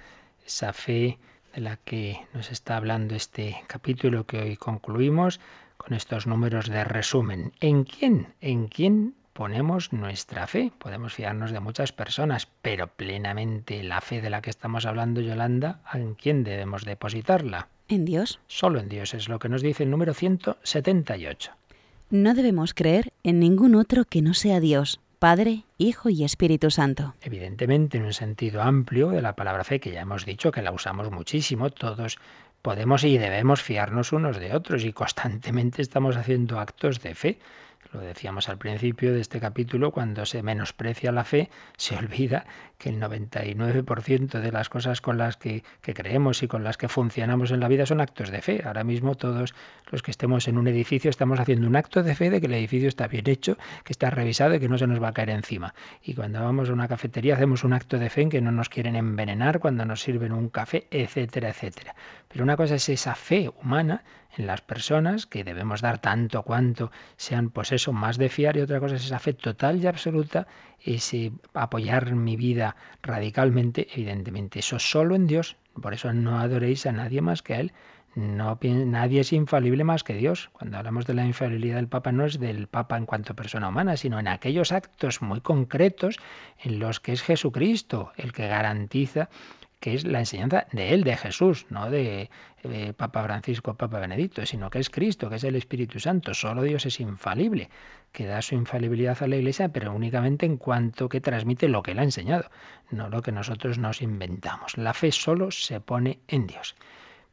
esa fe de la que nos está hablando este capítulo que hoy concluimos con estos números de resumen. ¿En quién? ¿En quién ponemos nuestra fe. Podemos fiarnos de muchas personas, pero plenamente la fe de la que estamos hablando, Yolanda, ¿en quién debemos depositarla? En Dios. Solo en Dios es lo que nos dice el número 178. No debemos creer en ningún otro que no sea Dios, Padre, Hijo y Espíritu Santo. Evidentemente, en un sentido amplio de la palabra fe, que ya hemos dicho que la usamos muchísimo, todos podemos y debemos fiarnos unos de otros y constantemente estamos haciendo actos de fe. Lo decíamos al principio de este capítulo, cuando se menosprecia la fe, se olvida que el 99% de las cosas con las que, creemos y con las que funcionamos en la vida son actos de fe. Ahora mismo todos los que estemos en un edificio estamos haciendo un acto de fe de que el edificio está bien hecho, que está revisado y que no se nos va a caer encima. Y cuando vamos a una cafetería hacemos un acto de fe en que no nos quieren envenenar cuando nos sirven un café, etcétera, etcétera. Pero una cosa es esa fe humana en las personas, que debemos dar tanto cuanto sean pues eso, más de fiar, y otra cosa es esa fe total y absoluta, ese apoyar mi vida radicalmente, evidentemente, eso solo en Dios. Por eso no adoréis a nadie más que a Él. No, nadie es infalible más que Dios. Cuando hablamos de la infalibilidad del Papa no es del Papa en cuanto persona humana, sino en aquellos actos muy concretos en los que es Jesucristo el que garantiza que es la enseñanza de él, de Jesús, no de, Papa Francisco, Papa Benedicto, sino que es Cristo, que es el Espíritu Santo. Solo Dios es infalible, que da su infalibilidad a la Iglesia, pero únicamente en cuanto que transmite lo que él ha enseñado, no lo que nosotros nos inventamos. La fe solo se pone en Dios.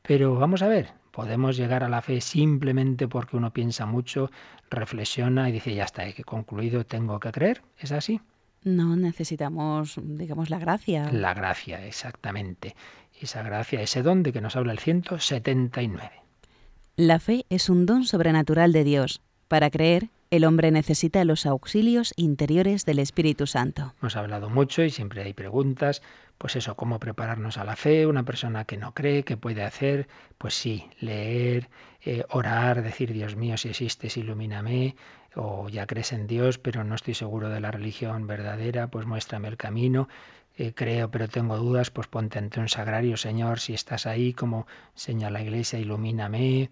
Pero vamos a ver, podemos llegar a la fe simplemente porque uno piensa mucho, reflexiona y dice, ya está, he concluido, tengo que creer. ¿Es así? No necesitamos, digamos, la gracia. La gracia, exactamente. Esa gracia, ese don de que nos habla el 179. La fe es un don sobrenatural de Dios. Para creer, el hombre necesita los auxilios interiores del Espíritu Santo. Hemos hablado mucho y siempre hay preguntas. Pues eso, cómo prepararnos a la fe, una persona que no cree, ¿qué puede hacer? Pues sí, leer, eh, orar, decir, Dios mío, si existes, ilumíname, o ya crees en Dios, pero no estoy seguro de la religión verdadera, pues muéstrame el camino. Eh, creo, pero tengo dudas, pues ponte ante un sagrario, Señor, si estás ahí, como señala la iglesia, ilumíname.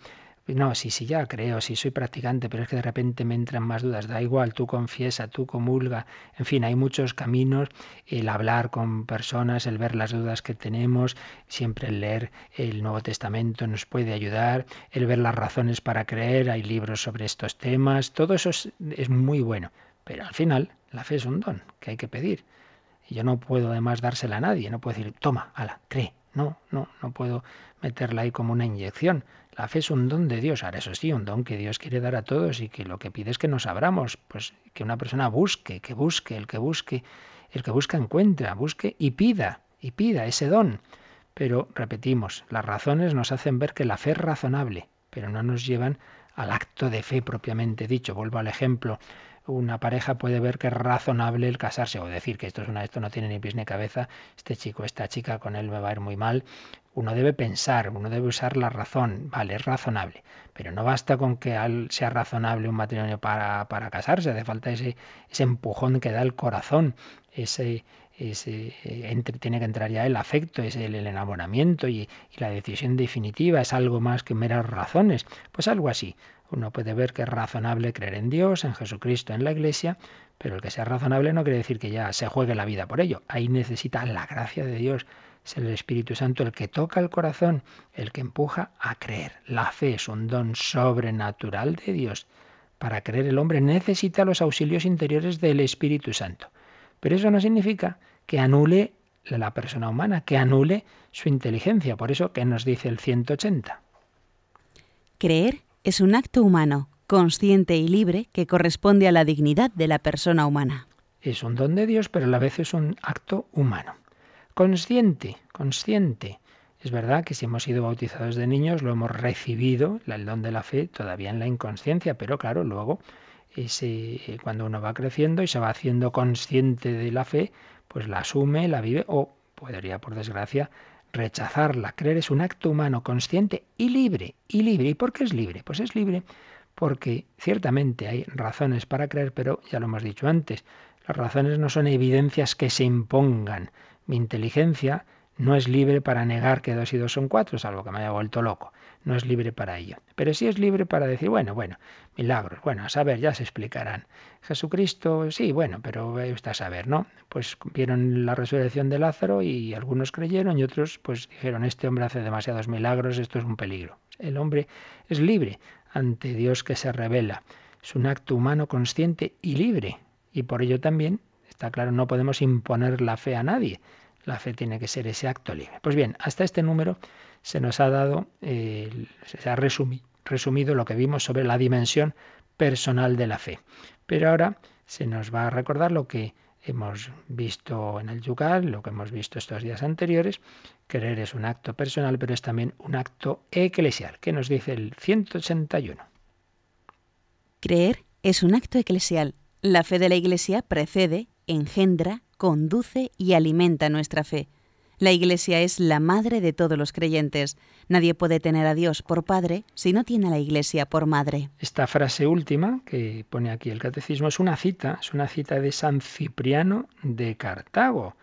No, sí, sí, ya creo, sí soy practicante, pero es que de repente me entran más dudas. Da igual, tú confiesa, tú comulga. En fin, hay muchos caminos. El hablar con personas, el ver las dudas que tenemos, siempre el leer el Nuevo Testamento nos puede ayudar. El ver las razones para creer, hay libros sobre estos temas. Todo eso es, muy bueno. Pero al final, la fe es un don que hay que pedir. Y yo no puedo además dársela a nadie. No puedo decir, toma, ala, cree. No, no, no puedo meterla ahí como una inyección. La fe es un don de Dios. Ahora, eso sí, un don que Dios quiere dar a todos y que lo que pide es que nos abramos, pues que una persona busque, que busque, el que busque, el que busca encuentra, busque y pida, y pida ese don. Pero, repetimos, las razones nos hacen ver que la fe es razonable, pero no nos llevan al acto de fe propiamente dicho. Vuelvo al ejemplo una pareja puede ver que es razonable el casarse o decir que esto es una esto no tiene ni pies ni cabeza, este chico, esta chica con él me va a ir muy mal. Uno debe pensar, uno debe usar la razón, vale, es razonable, pero no basta con que sea razonable un matrimonio para, para casarse, hace falta ese, ese empujón que da el corazón, ese, ese, entre, tiene que entrar ya el afecto, es el, enamoramiento y, y, la decisión definitiva, es algo más que meras razones. Pues algo así. Uno puede ver que es razonable creer en Dios, en Jesucristo, en la Iglesia, pero el que sea razonable no quiere decir que ya se juegue la vida por ello. Ahí necesita la gracia de Dios. Es el Espíritu Santo el que toca el corazón, el que empuja a creer. La fe es un don sobrenatural de Dios. Para creer el hombre necesita los auxilios interiores del Espíritu Santo. Pero eso no significa que anule la persona humana, que anule su inteligencia. Por eso, ¿qué nos dice el 180? Creer es un acto humano, consciente y libre, que corresponde a la dignidad de la persona humana. Es un don de Dios, pero a la vez es un acto humano. Consciente, consciente. Es verdad que si hemos sido bautizados de niños, lo hemos recibido, el don de la fe, todavía en la inconsciencia, pero claro, luego ese, cuando uno va creciendo y se va haciendo consciente de la fe, pues la asume, la vive o podría, por desgracia, rechazarla. Creer es un acto humano consciente y libre. ¿Y libre? ¿Y por qué es libre? Pues es libre porque ciertamente hay razones para creer, pero ya lo hemos dicho antes, las razones no son evidencias que se impongan. Mi inteligencia no es libre para negar que dos y dos son cuatro, salvo que me haya vuelto loco. No es libre para ello. Pero sí es libre para decir, bueno, bueno, milagros, bueno, a saber, ya se explicarán. Jesucristo, sí, bueno, pero está a saber, ¿no? Pues vieron la resurrección de Lázaro y algunos creyeron y otros pues dijeron, este hombre hace demasiados milagros, esto es un peligro. El hombre es libre ante Dios que se revela. Es un acto humano consciente y libre. Y por ello también, está claro, no podemos imponer la fe a nadie la fe tiene que ser ese acto libre. Pues bien, hasta este número se nos ha dado, eh, se ha resumido lo que vimos sobre la dimensión personal de la fe. Pero ahora se nos va a recordar lo que hemos visto en el Yugal, lo que hemos visto estos días anteriores. Creer es un acto personal, pero es también un acto eclesial. ¿Qué nos dice el 181? Creer es un acto eclesial. La fe de la Iglesia precede, engendra conduce y alimenta nuestra fe. La Iglesia es la madre de todos los creyentes. Nadie puede tener a Dios por padre si no tiene a la Iglesia por madre. Esta frase última que pone aquí el catecismo es una cita, es una cita de San Cipriano de Cartago.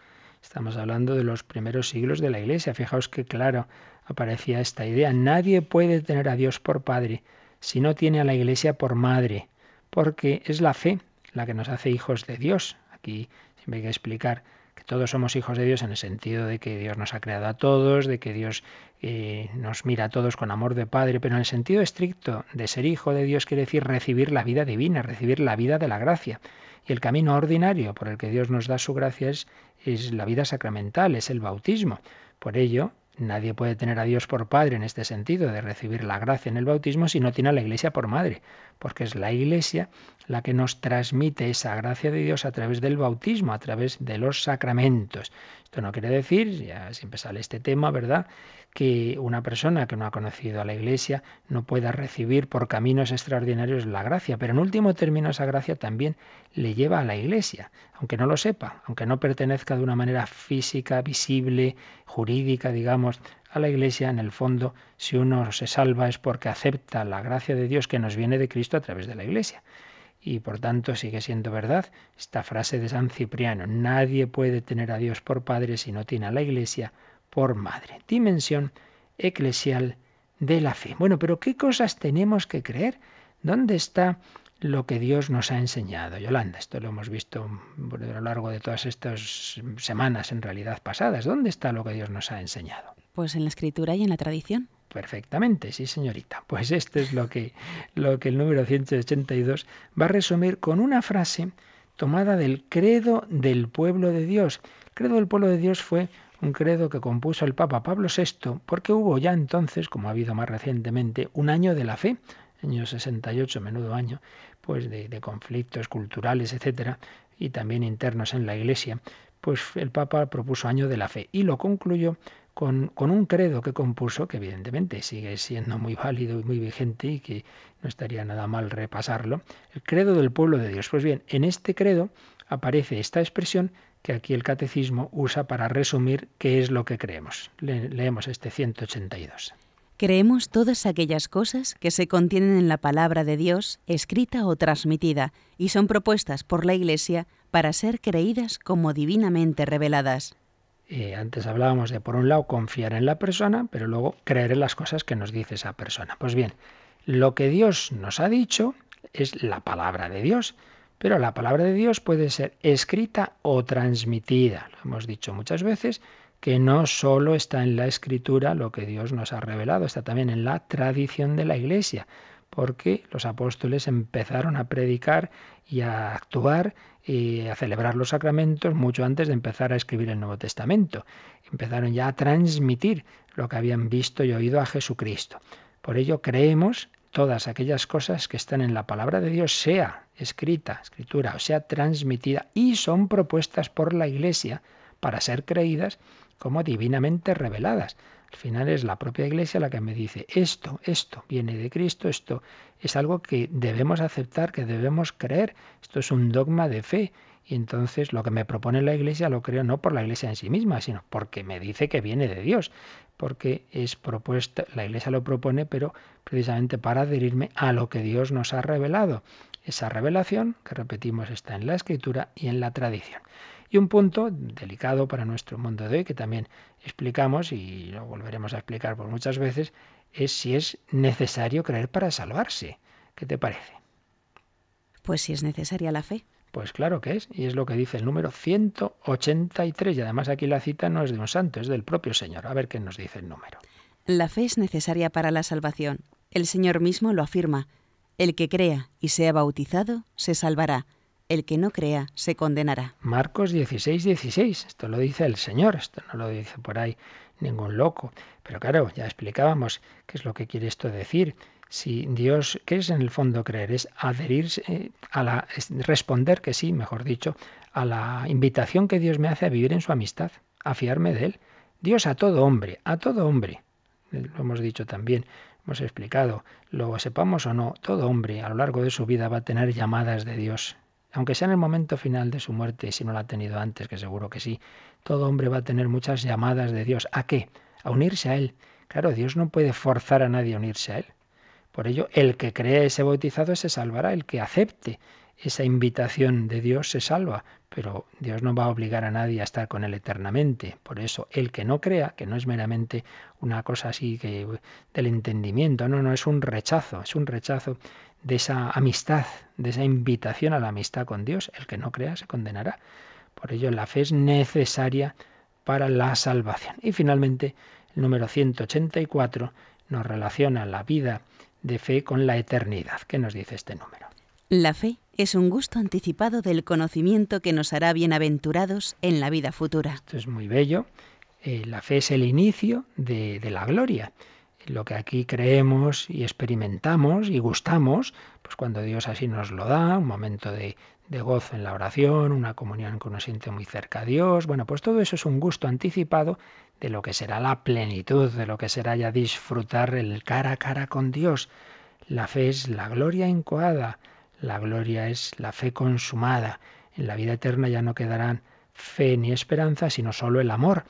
Estamos hablando de los primeros siglos de la Iglesia. Fijaos que claro aparecía esta idea. Nadie puede tener a Dios por padre si no tiene a la Iglesia por madre, porque es la fe la que nos hace hijos de Dios. Aquí Siempre hay que explicar que todos somos hijos de Dios en el sentido de que Dios nos ha creado a todos, de que Dios eh, nos mira a todos con amor de Padre, pero en el sentido estricto de ser hijo de Dios quiere decir recibir la vida divina, recibir la vida de la gracia. Y el camino ordinario por el que Dios nos da su gracia es, es la vida sacramental, es el bautismo. Por ello, Nadie puede tener a Dios por Padre en este sentido, de recibir la gracia en el bautismo, si no tiene a la Iglesia por Madre, porque es la Iglesia la que nos transmite esa gracia de Dios a través del bautismo, a través de los sacramentos. Esto no quiere decir, ya siempre sale este tema, ¿verdad?, que una persona que no ha conocido a la Iglesia no pueda recibir por caminos extraordinarios la gracia, pero en último término esa gracia también le lleva a la Iglesia, aunque no lo sepa, aunque no pertenezca de una manera física, visible, jurídica, digamos, a la Iglesia, en el fondo, si uno se salva es porque acepta la gracia de Dios que nos viene de Cristo a través de la Iglesia. Y por tanto sigue siendo verdad esta frase de San Cipriano, nadie puede tener a Dios por Padre si no tiene a la Iglesia por madre. Dimensión eclesial de la fe. Bueno, pero ¿qué cosas tenemos que creer? ¿Dónde está lo que Dios nos ha enseñado? Yolanda, esto lo hemos visto a lo largo de todas estas semanas en realidad pasadas. ¿Dónde está lo que Dios nos ha enseñado? Pues en la escritura y en la tradición. Perfectamente, sí, señorita. Pues esto es lo que, lo que el número 182 va a resumir con una frase tomada del credo del pueblo de Dios. El credo del pueblo de Dios fue un credo que compuso el Papa Pablo VI, porque hubo ya entonces, como ha habido más recientemente, un año de la fe, año 68, menudo año, pues de, de conflictos culturales, etcétera, y también internos en la Iglesia, pues el Papa propuso año de la fe y lo concluyó con, un credo que compuso, que evidentemente sigue siendo muy válido y muy vigente y que no estaría nada mal repasarlo, el credo del pueblo de Dios. Pues bien, en este credo aparece esta expresión que aquí el catecismo usa para resumir qué es lo que creemos. leemos este 182. Creemos todas aquellas cosas que se contienen en la palabra de Dios, escrita o transmitida, y son propuestas por la Iglesia para ser creídas como divinamente reveladas. Eh, antes hablábamos de, por un lado, confiar en la persona, pero luego creer en las cosas que nos dice esa persona. Pues bien, lo que Dios nos ha dicho es la palabra de Dios. Pero la palabra de Dios puede ser escrita o transmitida. Lo hemos dicho muchas veces que no solo está en la escritura lo que Dios nos ha revelado, está también en la tradición de la Iglesia, porque los apóstoles empezaron a predicar y a actuar y a celebrar los sacramentos mucho antes de empezar a escribir el Nuevo Testamento. Empezaron ya a transmitir lo que habían visto y oído a Jesucristo. Por ello creemos todas aquellas cosas que están en la palabra de Dios, sea escrita, escritura, o sea transmitida, y son propuestas por la Iglesia para ser creídas como divinamente reveladas. Al final es la propia Iglesia la que me dice, esto, esto viene de Cristo, esto es algo que debemos aceptar, que debemos creer, esto es un dogma de fe. Y entonces lo que me propone la Iglesia lo creo no por la Iglesia en sí misma, sino porque me dice que viene de Dios, porque es propuesta, la Iglesia lo propone, pero precisamente para adherirme a lo que Dios nos ha revelado. Esa revelación, que repetimos, está en la Escritura y en la tradición. Y un punto delicado para nuestro mundo de hoy, que también explicamos y lo volveremos a explicar por muchas veces, es si es necesario creer para salvarse. ¿Qué te parece? Pues si es necesaria la fe. Pues claro que es, y es lo que dice el número 183, y además aquí la cita no es de un santo, es del propio Señor. A ver qué nos dice el número. La fe es necesaria para la salvación. El Señor mismo lo afirma. El que crea y sea bautizado se salvará. El que no crea se condenará. Marcos 16, 16. Esto lo dice el Señor, esto no lo dice por ahí ningún loco. Pero claro, ya explicábamos qué es lo que quiere esto decir si Dios, ¿qué es en el fondo creer? Es adherirse a la, responder que sí, mejor dicho, a la invitación que Dios me hace a vivir en su amistad, a fiarme de Él. Dios a todo hombre, a todo hombre. Lo hemos dicho también, hemos explicado, lo sepamos o no, todo hombre a lo largo de su vida va a tener llamadas de Dios. Aunque sea en el momento final de su muerte, si no la ha tenido antes, que seguro que sí, todo hombre va a tener muchas llamadas de Dios. ¿A qué? A unirse a Él. Claro, Dios no puede forzar a nadie a unirse a Él. Por ello, el que cree ese bautizado se salvará, el que acepte esa invitación de Dios se salva, pero Dios no va a obligar a nadie a estar con él eternamente. Por eso, el que no crea, que no es meramente una cosa así que del entendimiento, no, no, es un rechazo, es un rechazo de esa amistad, de esa invitación a la amistad con Dios. El que no crea se condenará. Por ello, la fe es necesaria para la salvación. Y finalmente, el número 184 nos relaciona la vida de fe con la eternidad. ¿Qué nos dice este número? La fe es un gusto anticipado del conocimiento que nos hará bienaventurados en la vida futura. Esto es muy bello. Eh, la fe es el inicio de, de la gloria lo que aquí creemos y experimentamos y gustamos, pues cuando Dios así nos lo da, un momento de, gozo en la oración, una comunión que uno siente muy cerca a Dios, bueno, pues todo eso es un gusto anticipado de lo que será la plenitud, de lo que será ya disfrutar el cara a cara con Dios. La fe es la gloria incoada, la gloria es la fe consumada. En la vida eterna ya no quedarán fe ni esperanza, sino solo el amor.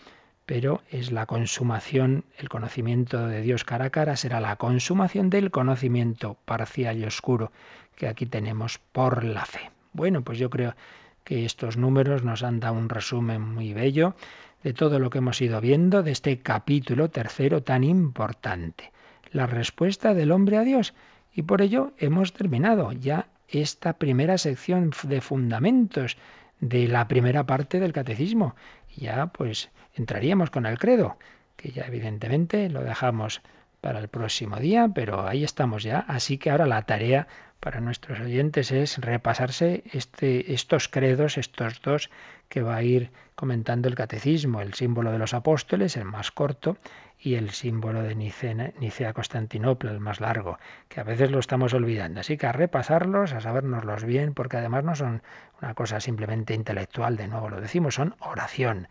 Pero es la consumación, el conocimiento de Dios cara a cara será la consumación del conocimiento parcial y oscuro que aquí tenemos por la fe. Bueno, pues yo creo que estos números nos han dado un resumen muy bello de todo lo que hemos ido viendo de este capítulo tercero tan importante, la respuesta del hombre a Dios. Y por ello hemos terminado ya esta primera sección de fundamentos de la primera parte del catecismo. Ya pues entraríamos con el credo, que ya evidentemente lo dejamos para el próximo día, pero ahí estamos ya. Así que ahora la tarea para nuestros oyentes es repasarse este, estos credos, estos dos que va a ir comentando el catecismo, el símbolo de los apóstoles, el más corto, y el símbolo de Nicea, Constantinopla, el más largo, que a veces lo estamos olvidando. Así que a repasarlos, a sabernoslos bien, porque además no son una cosa simplemente intelectual, de nuevo lo decimos, son oración.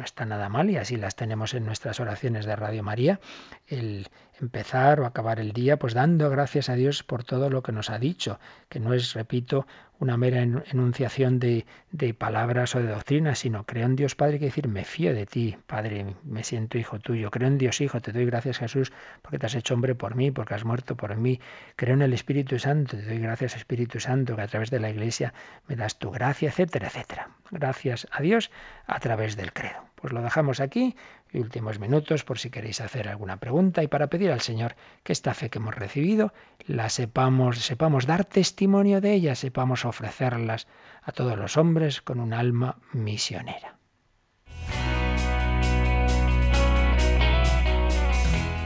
No está nada mal y así las tenemos en nuestras oraciones de Radio María, el empezar o acabar el día pues dando gracias a Dios por todo lo que nos ha dicho, que no es, repito, una mera enunciación de, de, palabras o de doctrinas, sino creo en Dios Padre, que decir, me fío de ti, Padre, me siento hijo tuyo, creo en Dios Hijo, te doy gracias Jesús porque te has hecho hombre por mí, porque has muerto por mí, creo en el Espíritu Santo, te doy gracias Espíritu Santo, que a través de la Iglesia me das tu gracia, etcétera, etcétera. Gracias a Dios a través del credo. Pues lo dejamos aquí y últimos minutos por si queréis hacer alguna pregunta y para pedir al Señor que esta fe que hemos recibido la sepamos, sepamos dar testimonio de ella, sepamos ofrecerlas a todos los hombres con un alma misionera.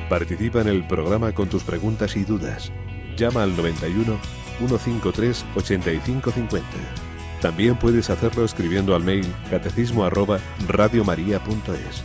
Participa en el programa con tus preguntas y dudas. Llama al 91 153 8550. También puedes hacerlo escribiendo al mail catecismo arroba radiomaria.es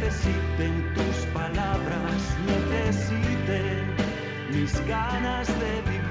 necesiten tus palabras, necesiten mis ganas de tu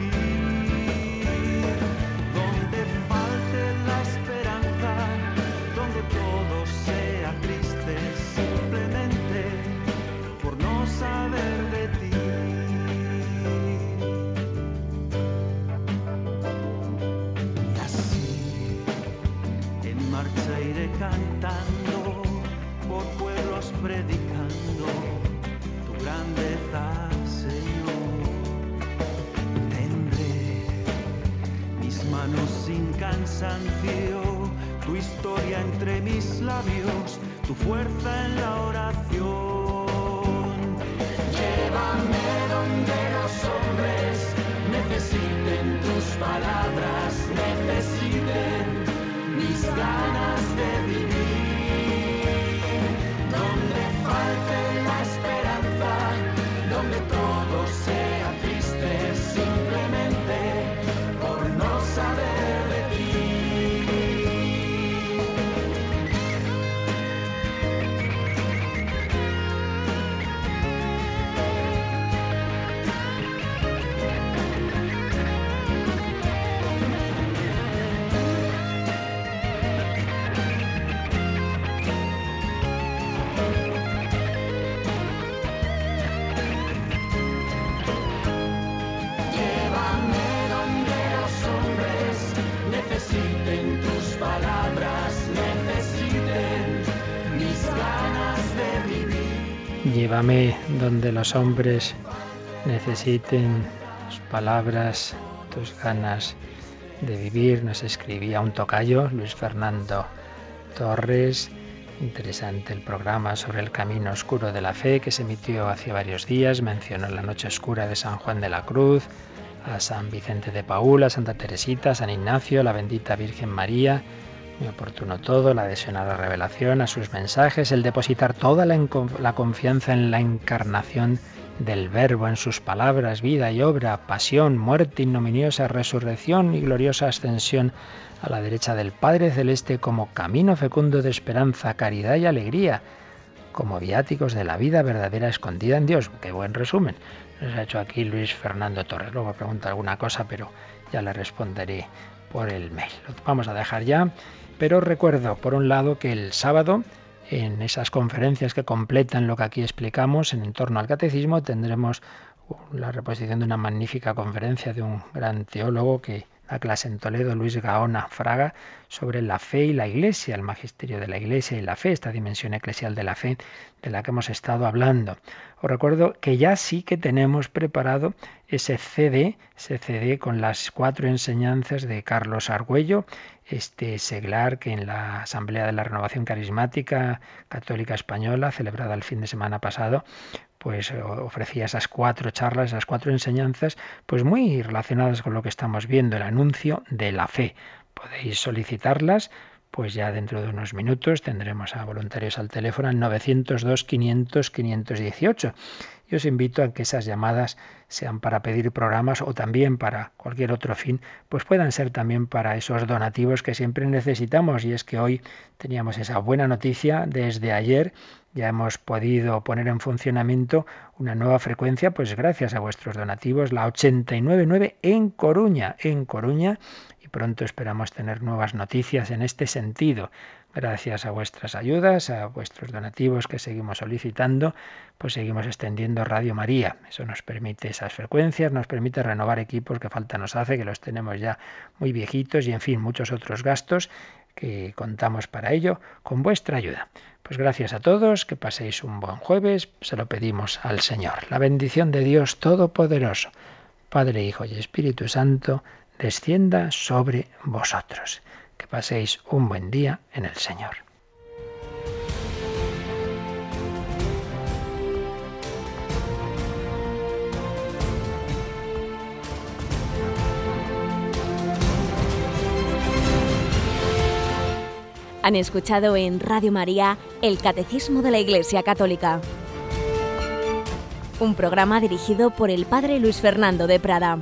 Llévame donde los hombres necesiten tus palabras, tus ganas de vivir. Nos escribía un tocayo, Luis Fernando Torres. Interesante el programa sobre el camino oscuro de la fe que se emitió hace varios días. Mencionó la noche oscura de San Juan de la Cruz, a San Vicente de Paúl, a Santa Teresita, San Ignacio, la bendita Virgen María muy oportuno todo, la adhesión a la revelación, a sus mensajes, el depositar toda la, confianza en la encarnación del Verbo, en sus palabras, vida y obra, pasión, muerte ignominiosa, resurrección y gloriosa ascensión a la derecha del Padre Celeste como camino fecundo de esperanza, caridad y alegría, como viáticos de la vida verdadera escondida en Dios. Qué buen resumen. Nos ha hecho aquí Luis Fernando Torres. Luego pregunta alguna cosa, pero ya le responderé por el mail. Vamos a dejar ya. Pero recuerdo, por un lado, que el sábado, en esas conferencias que completan lo que aquí explicamos en torno al catecismo, tendremos la reposición de una magnífica conferencia de un gran teólogo que da clase en Toledo, Luis Gaona Fraga, sobre la fe y la iglesia, el magisterio de la iglesia y la fe, esta dimensión eclesial de la fe de la que hemos estado hablando. Os recuerdo que ya sí que tenemos preparado ese CD, ese CD con las cuatro enseñanzas de Carlos Argüello, este seglar que en la Asamblea de la Renovación Carismática Católica Española, celebrada el fin de semana pasado, pues ofrecía esas cuatro charlas, esas cuatro enseñanzas, pues muy relacionadas con lo que estamos viendo, el anuncio de la fe. Podéis solicitarlas pues ya dentro de unos minutos tendremos a voluntarios al teléfono al 902 500 518. Y os invito a que esas llamadas sean para pedir programas o también para cualquier otro fin, pues puedan ser también para esos donativos que siempre necesitamos. Y es que hoy teníamos esa buena noticia desde ayer ya hemos podido poner en funcionamiento una nueva frecuencia, pues gracias a vuestros donativos, la 899 en Coruña, en Coruña, pronto esperamos tener nuevas noticias en este sentido. Gracias a vuestras ayudas, a vuestros donativos que seguimos solicitando, pues seguimos extendiendo Radio María. Eso nos permite esas frecuencias, nos permite renovar equipos que falta nos hace, que los tenemos ya muy viejitos y en fin, muchos otros gastos que contamos para ello con vuestra ayuda. Pues gracias a todos, que paséis un buen jueves, se lo pedimos al Señor. La bendición de Dios Todopoderoso, Padre, Hijo y Espíritu Santo, descienda sobre vosotros. Que paséis un buen día en el Señor. Han escuchado en Radio María el Catecismo de la Iglesia Católica, un programa dirigido por el Padre Luis Fernando de Prada.